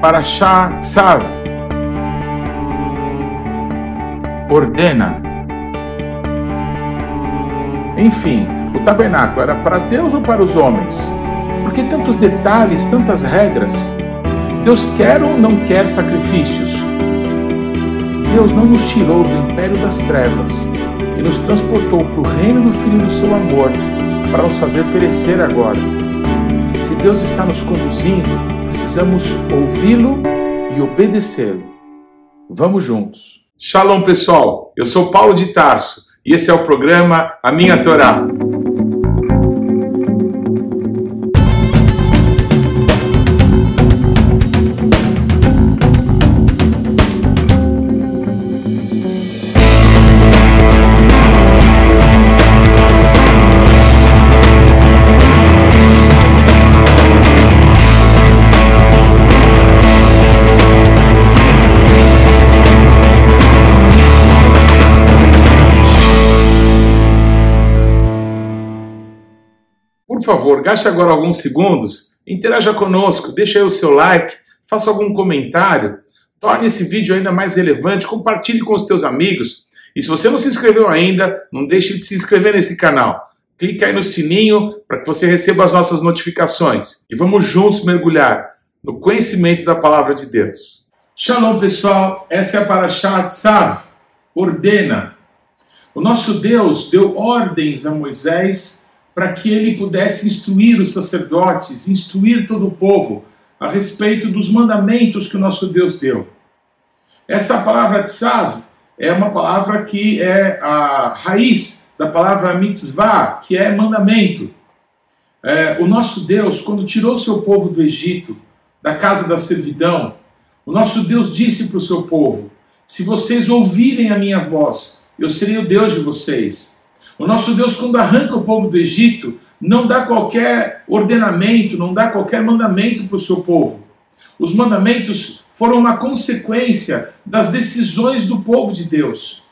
Parashá Tzav. Ordena. Enfim, o tabernáculo era para Deus ou para os homens? Por que tantos detalhes, tantas regras? Deus quer ou não quer sacrifícios? Deus não nos tirou do império das trevas e nos transportou para o reino do Filho do seu amor para nos fazer perecer agora. Se Deus está nos conduzindo, precisamos ouvi-lo e obedecê-lo. Vamos juntos. Shalom, pessoal. Eu sou Paulo de Tarso e esse é o programa A Minha Torá. Favor, gaste agora alguns segundos, interaja conosco, deixe aí o seu like, faça algum comentário, torne esse vídeo ainda mais relevante, compartilhe com os teus amigos. E se você não se inscreveu ainda, não deixe de se inscrever nesse canal. Clique aí no sininho para que você receba as nossas notificações. E vamos juntos mergulhar no conhecimento da palavra de Deus. Shalom, pessoal. Essa é a Parashat Tzav. Ordena. O nosso Deus deu ordens a Moisés para que ele pudesse instruir os sacerdotes, instruir todo o povo a respeito dos mandamentos que o nosso Deus deu. Essa palavra tzav é uma palavra que é a raiz da palavra mitzvah, que é mandamento. É, o nosso Deus, quando tirou seu povo do Egito, da casa da servidão, o nosso Deus disse para o seu povo: Se vocês ouvirem a minha voz, eu serei o Deus de vocês. O nosso Deus, quando arranca o povo do Egito, não dá qualquer ordenamento, não dá qualquer mandamento para o seu povo. Os mandamentos foram uma consequência das decisões do povo de Deus.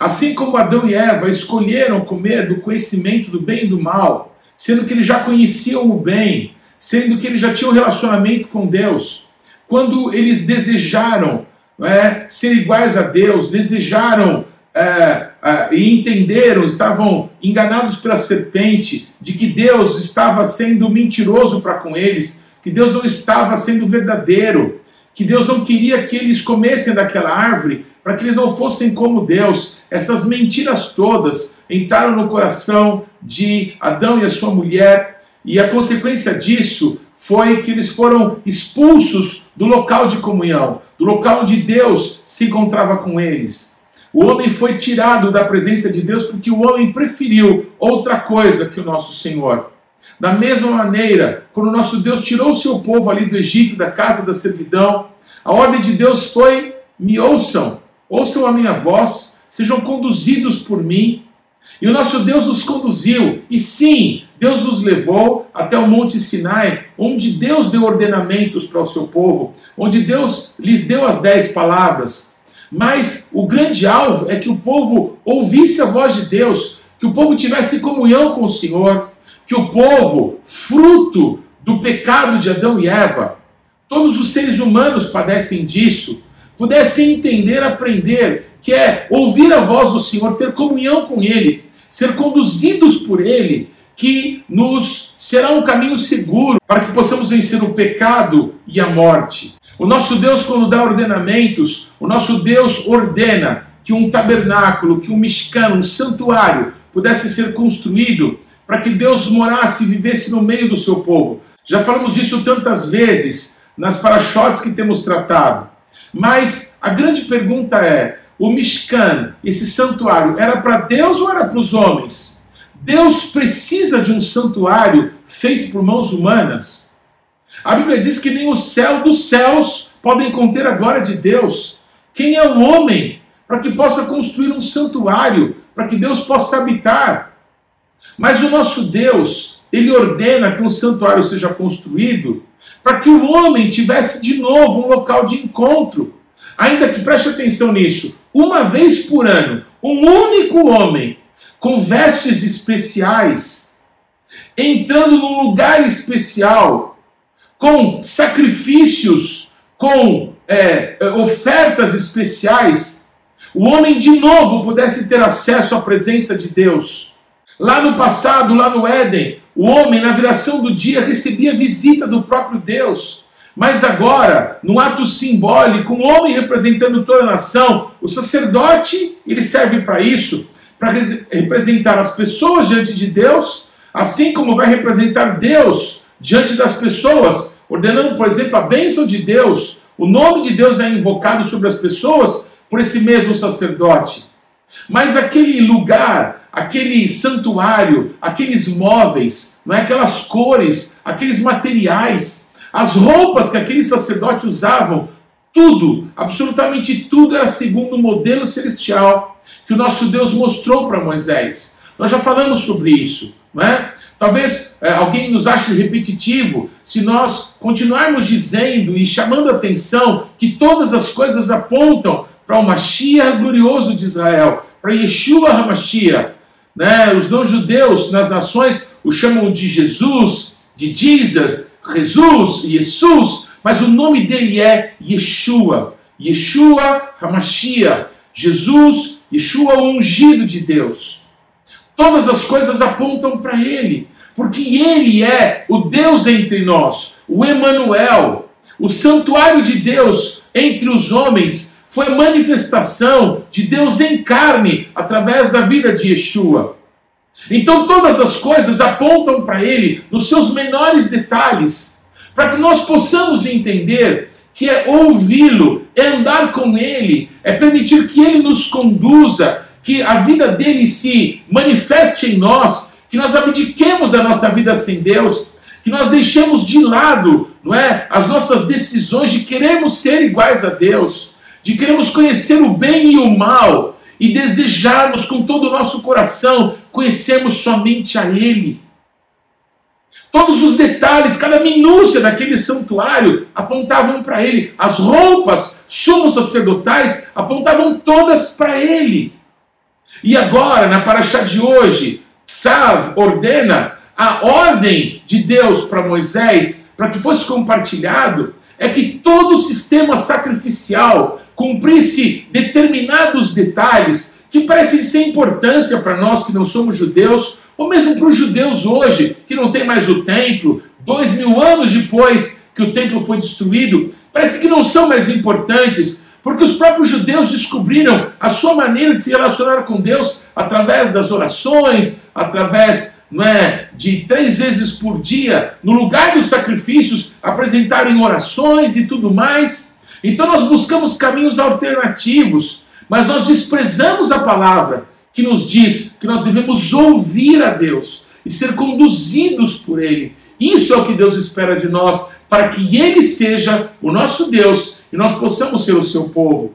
Assim como Adão e Eva escolheram comer do conhecimento do bem e do mal, sendo que eles já conheciam o bem, sendo que eles já tinham um relacionamento com Deus, quando eles desejaram é, ser iguais a Deus, desejaram é, é, e entenderam, estavam enganados pela serpente, de que Deus estava sendo mentiroso para com eles, que Deus não estava sendo verdadeiro, que Deus não queria que eles comessem daquela árvore, para que eles não fossem como Deus. Essas mentiras todas entraram no coração de Adão e a sua mulher, e a consequência disso foi que eles foram expulsos do local de comunhão, do local onde Deus se encontrava com eles. O homem foi tirado da presença de Deus porque o homem preferiu outra coisa que o nosso Senhor. Da mesma maneira, quando o nosso Deus tirou o seu povo ali do Egito, da casa da servidão, a ordem de Deus foi: me ouçam, ouçam a minha voz, sejam conduzidos por mim. E o nosso Deus os conduziu, e sim, Deus os levou até o Monte Sinai, onde Deus deu ordenamentos para o seu povo, onde Deus lhes deu as dez palavras. Mas o grande alvo é que o povo ouvisse a voz de Deus, que o povo tivesse comunhão com o Senhor, que o povo, fruto do pecado de Adão e Eva, todos os seres humanos padecem disso, pudessem entender, aprender, que é ouvir a voz do Senhor, ter comunhão com Ele, ser conduzidos por Ele, que nos será um caminho seguro para que possamos vencer o pecado e a morte. O nosso Deus, quando dá ordenamentos, o nosso Deus ordena que um tabernáculo, que um mishkan, um santuário pudesse ser construído para que Deus morasse e vivesse no meio do seu povo. Já falamos disso tantas vezes nas parachotes que temos tratado. Mas a grande pergunta é: o Mishkan, esse santuário, era para Deus ou era para os homens? Deus precisa de um santuário feito por mãos humanas? A Bíblia diz que nem o céu dos céus podem conter a glória de Deus. Quem é o homem para que possa construir um santuário, para que Deus possa habitar? Mas o nosso Deus, ele ordena que um santuário seja construído para que o homem tivesse de novo um local de encontro. Ainda que preste atenção nisso, uma vez por ano, um único homem com vestes especiais, entrando num lugar especial, com sacrifícios com é, ofertas especiais, o homem de novo pudesse ter acesso à presença de Deus. Lá no passado, lá no Éden, o homem, na viração do dia, recebia visita do próprio Deus. Mas agora, no ato simbólico, um homem representando toda a nação, o sacerdote, ele serve para isso, para representar as pessoas diante de Deus, assim como vai representar Deus diante das pessoas, ordenando, por exemplo, a bênção de Deus. O nome de Deus é invocado sobre as pessoas por esse mesmo sacerdote. Mas aquele lugar, aquele santuário, aqueles móveis, não é? aquelas cores, aqueles materiais, as roupas que aquele sacerdote usavam, tudo, absolutamente tudo era segundo o modelo celestial que o nosso Deus mostrou para Moisés. Nós já falamos sobre isso, não é? Talvez é, alguém nos ache repetitivo se nós continuarmos dizendo e chamando a atenção que todas as coisas apontam para o Mashiach glorioso de Israel, para Yeshua HaMashiach. Né? Os não-judeus nas nações o chamam de Jesus, de Jesus, Jesus, Jesus, mas o nome dele é Yeshua. Yeshua HaMashiach, Jesus, Yeshua ungido de Deus. Todas as coisas apontam para ele, porque ele é o Deus entre nós, o Emanuel, o santuário de Deus entre os homens foi a manifestação de Deus em carne através da vida de Yeshua. Então todas as coisas apontam para ele nos seus menores detalhes, para que nós possamos entender que é ouvi-lo, é andar com ele, é permitir que ele nos conduza, que a vida dele se manifeste em nós, que nós abdiquemos da nossa vida sem Deus, que nós deixemos de lado, não é, as nossas decisões de queremos ser iguais a Deus de queremos conhecer o bem e o mal e desejarmos com todo o nosso coração conhecermos somente a Ele. Todos os detalhes, cada minúcia daquele santuário apontavam para Ele. As roupas sumos sacerdotais apontavam todas para Ele. E agora, na paraxá de hoje, Sav ordena a ordem de Deus para Moisés, para que fosse compartilhado, é que todo o sistema sacrificial cumprisse determinados detalhes que parecem sem importância para nós que não somos judeus, ou mesmo para os judeus hoje, que não tem mais o templo, dois mil anos depois que o templo foi destruído, parece que não são mais importantes, porque os próprios judeus descobriram a sua maneira de se relacionar com Deus através das orações, através é, de três vezes por dia, no lugar dos sacrifícios, apresentarem orações e tudo mais. Então nós buscamos caminhos alternativos, mas nós desprezamos a palavra que nos diz que nós devemos ouvir a Deus e ser conduzidos por Ele. Isso é o que Deus espera de nós, para que Ele seja o nosso Deus e nós possamos ser o seu povo.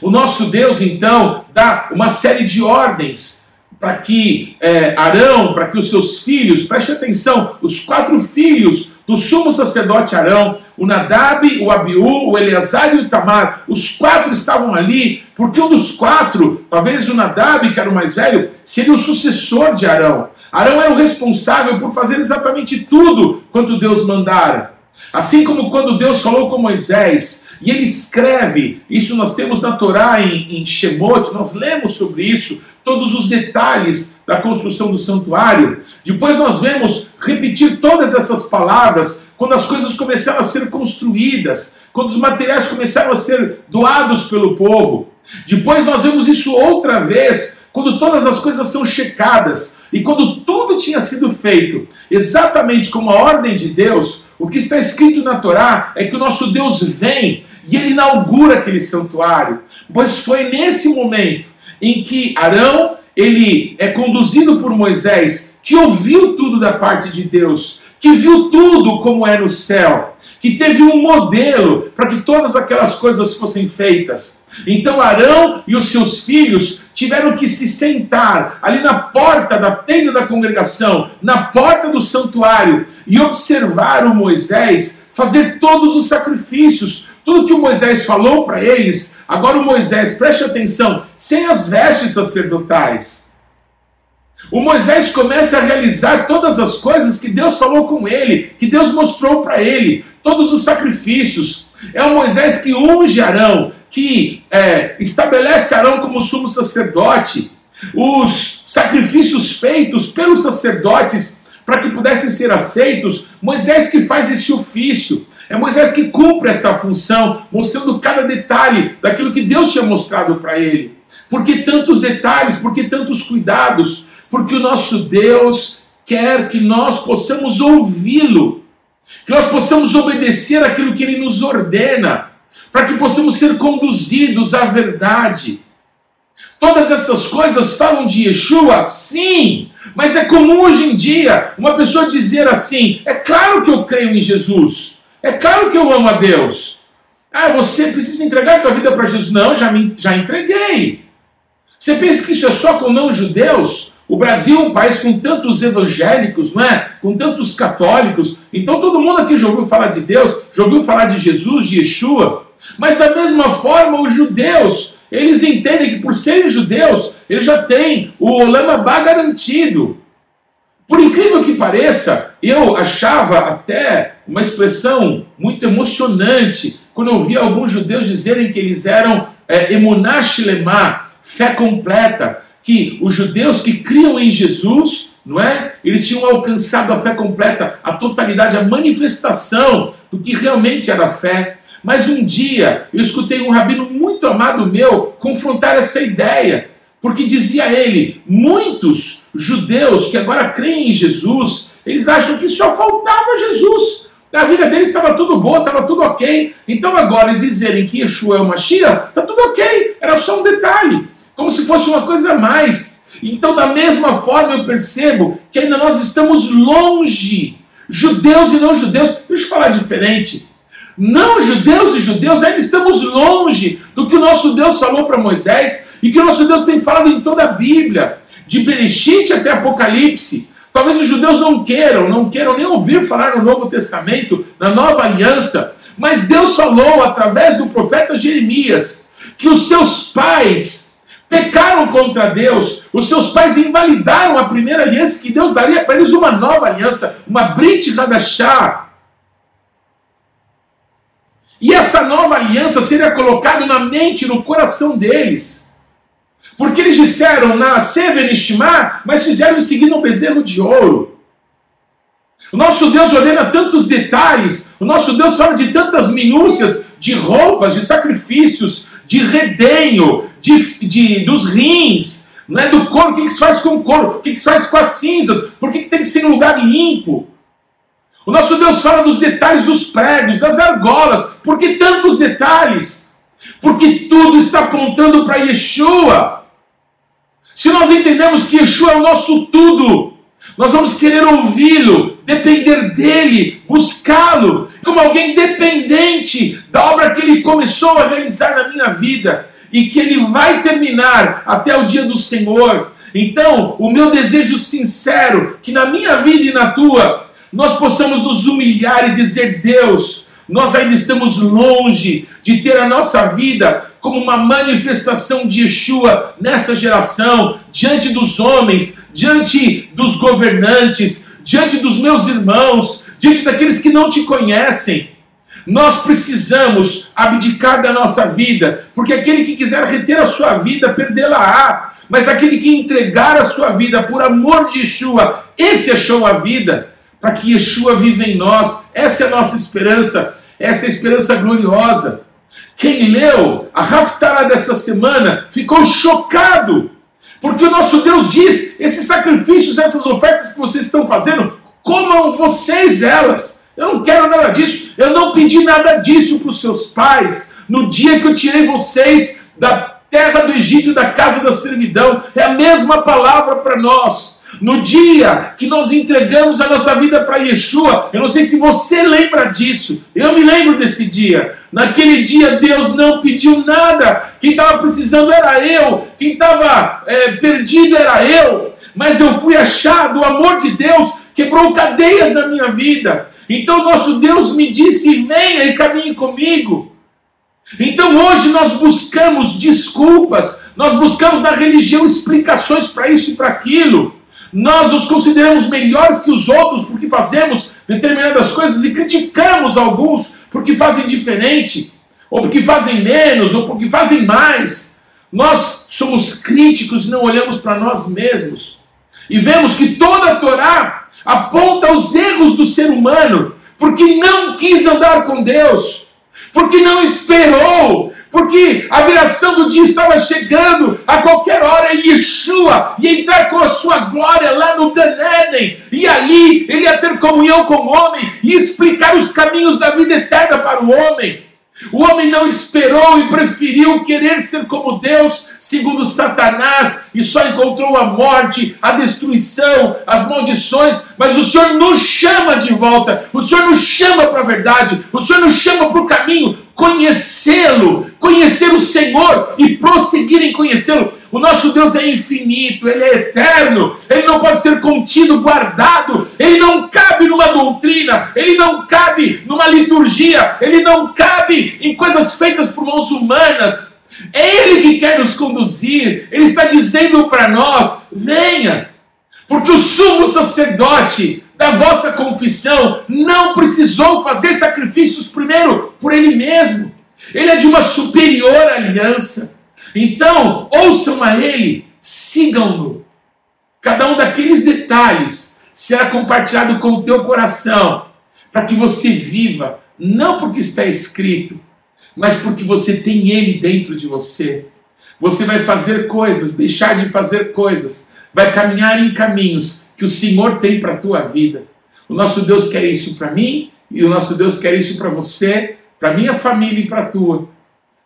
O nosso Deus, então, dá uma série de ordens para que é, Arão, para que os seus filhos, preste atenção, os quatro filhos do sumo sacerdote Arão, o Nadab, o Abiú, o Eleazar e o Tamar, os quatro estavam ali, porque um dos quatro, talvez o Nadab, que era o mais velho, seria o sucessor de Arão. Arão era o responsável por fazer exatamente tudo quanto Deus mandara. Assim como quando Deus falou com Moisés, e ele escreve, isso nós temos na Torá em, em Shemot, nós lemos sobre isso, todos os detalhes da construção do santuário. Depois nós vemos repetir todas essas palavras quando as coisas começaram a ser construídas, quando os materiais começaram a ser doados pelo povo. Depois nós vemos isso outra vez, quando todas as coisas são checadas e quando tudo tinha sido feito exatamente como a ordem de Deus, o que está escrito na Torá é que o nosso Deus vem e ele inaugura aquele santuário. Pois foi nesse momento em que Arão ele é conduzido por Moisés, que ouviu tudo da parte de Deus, que viu tudo como é no céu, que teve um modelo para que todas aquelas coisas fossem feitas. Então Arão e os seus filhos tiveram que se sentar ali na porta da tenda da congregação, na porta do santuário, e observaram Moisés fazer todos os sacrifícios, tudo que o Moisés falou para eles. Agora o Moisés, preste atenção, sem as vestes sacerdotais. O Moisés começa a realizar todas as coisas que Deus falou com ele, que Deus mostrou para ele, todos os sacrifícios. É o Moisés que unge Arão, que é, estabelece Arão como sumo sacerdote. Os sacrifícios feitos pelos sacerdotes para que pudessem ser aceitos, Moisés que faz esse ofício. É Moisés que cumpre essa função, mostrando cada detalhe daquilo que Deus tinha mostrado para ele. Por que tantos detalhes? Por que tantos cuidados? Porque o nosso Deus quer que nós possamos ouvi-lo, que nós possamos obedecer aquilo que ele nos ordena, para que possamos ser conduzidos à verdade. Todas essas coisas falam de Yeshua, sim, mas é comum hoje em dia uma pessoa dizer assim: é claro que eu creio em Jesus, é claro que eu amo a Deus. Ah, você precisa entregar a tua vida para Jesus. Não, já, me, já entreguei. Você pensa que isso é só com não-judeus? O Brasil é um país com tantos evangélicos, não é? com tantos católicos. Então todo mundo aqui já ouviu falar de Deus, já ouviu falar de Jesus, de Yeshua. Mas da mesma forma, os judeus, eles entendem que por serem judeus, eles já têm o Olamabá garantido. Por incrível que pareça, eu achava até uma expressão muito emocionante quando eu via alguns judeus dizerem que eles eram é, emunashlemá, fé completa, que os judeus que criam em Jesus, não é? Eles tinham alcançado a fé completa, a totalidade, a manifestação do que realmente era a fé. Mas um dia eu escutei um rabino muito amado meu confrontar essa ideia, porque dizia ele: muitos judeus que agora creem em Jesus, eles acham que só faltava Jesus. A vida deles estava tudo boa, estava tudo ok. Então agora eles dizerem que Yeshua é o Mashiach, está tudo ok, era só um detalhe como se fosse uma coisa a mais. Então, da mesma forma, eu percebo que ainda nós estamos longe, judeus e não judeus, deixa eu falar diferente. Não judeus e judeus, ainda estamos longe do que o nosso Deus falou para Moisés e que o nosso Deus tem falado em toda a Bíblia, de Bereshit até Apocalipse. Talvez os judeus não queiram, não queiram nem ouvir falar no Novo Testamento, na nova aliança, mas Deus falou através do profeta Jeremias que os seus pais pecaram contra Deus, os seus pais invalidaram a primeira aliança que Deus daria para eles uma nova aliança, uma Brit Hadashah. E essa nova aliança seria colocada na mente, no coração deles. Porque eles disseram na Sevenishma, mas fizeram em seguida um bezerro de ouro. O nosso Deus ordena tantos detalhes, o nosso Deus fala de tantas minúcias, de roupas, de sacrifícios, de redenho, de, de, dos rins, não é do couro, o que, que se faz com o couro, o que, que se faz com as cinzas, por que, que tem que ser em um lugar limpo? O nosso Deus fala dos detalhes dos pregos, das argolas, por que tantos detalhes? Porque tudo está apontando para Yeshua. Se nós entendemos que Yeshua é o nosso tudo, nós vamos querer ouvi-lo, depender dele, buscá-lo, como alguém dependente da obra que ele começou a realizar na minha vida e que ele vai terminar até o dia do Senhor. Então, o meu desejo sincero que na minha vida e na tua nós possamos nos humilhar e dizer: Deus, nós ainda estamos longe de ter a nossa vida como uma manifestação de Yeshua nessa geração, diante dos homens, diante dos governantes, diante dos meus irmãos, diante daqueles que não te conhecem. Nós precisamos abdicar da nossa vida, porque aquele que quiser reter a sua vida, perdê-la-á. Mas aquele que entregar a sua vida por amor de Yeshua, esse achou a vida, para que Yeshua viva em nós. Essa é a nossa esperança, essa é a esperança gloriosa. Quem leu a Haftarah dessa semana ficou chocado, porque o nosso Deus diz: esses sacrifícios, essas ofertas que vocês estão fazendo, comam vocês elas. Eu não quero nada disso, eu não pedi nada disso para os seus pais. No dia que eu tirei vocês da terra do Egito, da casa da servidão, é a mesma palavra para nós. No dia que nós entregamos a nossa vida para Yeshua, eu não sei se você lembra disso, eu me lembro desse dia. Naquele dia Deus não pediu nada, quem estava precisando era eu, quem estava é, perdido era eu, mas eu fui achado, o amor de Deus quebrou cadeias na minha vida. Então nosso Deus me disse: venha e caminhe comigo. Então hoje nós buscamos desculpas, nós buscamos na religião explicações para isso e para aquilo. Nós nos consideramos melhores que os outros porque fazemos determinadas coisas e criticamos alguns porque fazem diferente, ou porque fazem menos, ou porque fazem mais. Nós somos críticos e não olhamos para nós mesmos. E vemos que toda a Torá aponta os erros do ser humano, porque não quis andar com Deus, porque não esperou, porque a viração do dia estava chegando, a qualquer hora Yeshua ia entrar com a sua glória lá no Daneden, e ali ele ia ter comunhão com o homem e explicar os caminhos da vida eterna para o homem. O homem não esperou e preferiu querer ser como Deus, segundo Satanás, e só encontrou a morte, a destruição, as maldições. Mas o Senhor nos chama de volta, o Senhor nos chama para a verdade, o Senhor nos chama para o caminho, conhecê-lo, conhecer o Senhor e prosseguir em conhecê-lo. O nosso Deus é infinito, ele é eterno, ele não pode ser contido, guardado, ele não cabe numa doutrina, ele não cabe numa liturgia, ele não cabe em coisas feitas por mãos humanas. É ele que quer nos conduzir, ele está dizendo para nós: venha, porque o sumo sacerdote da vossa confissão não precisou fazer sacrifícios primeiro por ele mesmo. Ele é de uma superior aliança. Então, ouçam a Ele, sigam-no. Cada um daqueles detalhes será compartilhado com o teu coração, para que você viva, não porque está escrito, mas porque você tem Ele dentro de você. Você vai fazer coisas, deixar de fazer coisas, vai caminhar em caminhos que o Senhor tem para a tua vida. O nosso Deus quer isso para mim e o nosso Deus quer isso para você, para minha família e para a tua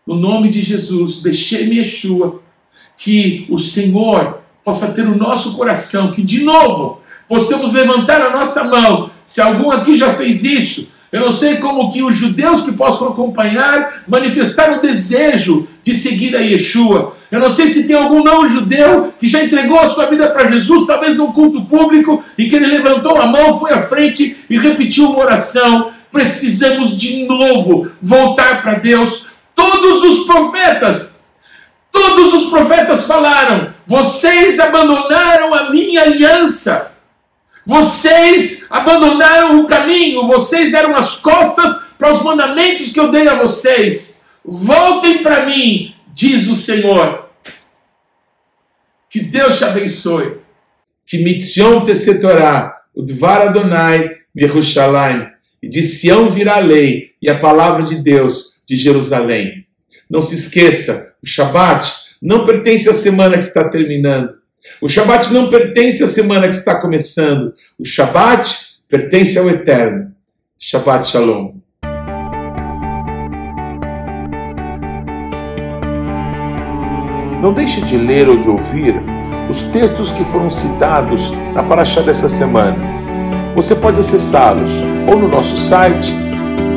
no nome de Jesus, deixei-me Yeshua, que o Senhor possa ter o nosso coração, que de novo possamos levantar a nossa mão. Se algum aqui já fez isso, eu não sei como que os judeus que possam acompanhar manifestaram o desejo de seguir a Yeshua. Eu não sei se tem algum não judeu que já entregou a sua vida para Jesus, talvez num culto público, e que ele levantou a mão, foi à frente e repetiu uma oração. Precisamos de novo voltar para Deus, Todos os profetas, todos os profetas falaram: vocês abandonaram a minha aliança, vocês abandonaram o caminho, vocês deram as costas para os mandamentos que eu dei a vocês. Voltem para mim, diz o Senhor. Que Deus te abençoe. Que mitzion tesetorá, o dvar Adonai, Yerushalayim. E de Sião virá a lei e a palavra de Deus de Jerusalém. Não se esqueça, o Shabat não pertence à semana que está terminando. O Shabat não pertence à semana que está começando. O Shabat pertence ao Eterno. Shabbat Shalom. Não deixe de ler ou de ouvir os textos que foram citados na Paraxá dessa semana. Você pode acessá-los ou no nosso site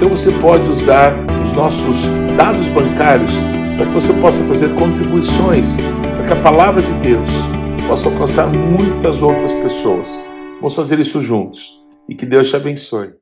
Então você pode usar os nossos dados bancários para que você possa fazer contribuições para que a palavra de Deus possa alcançar muitas outras pessoas. Vamos fazer isso juntos e que Deus te abençoe.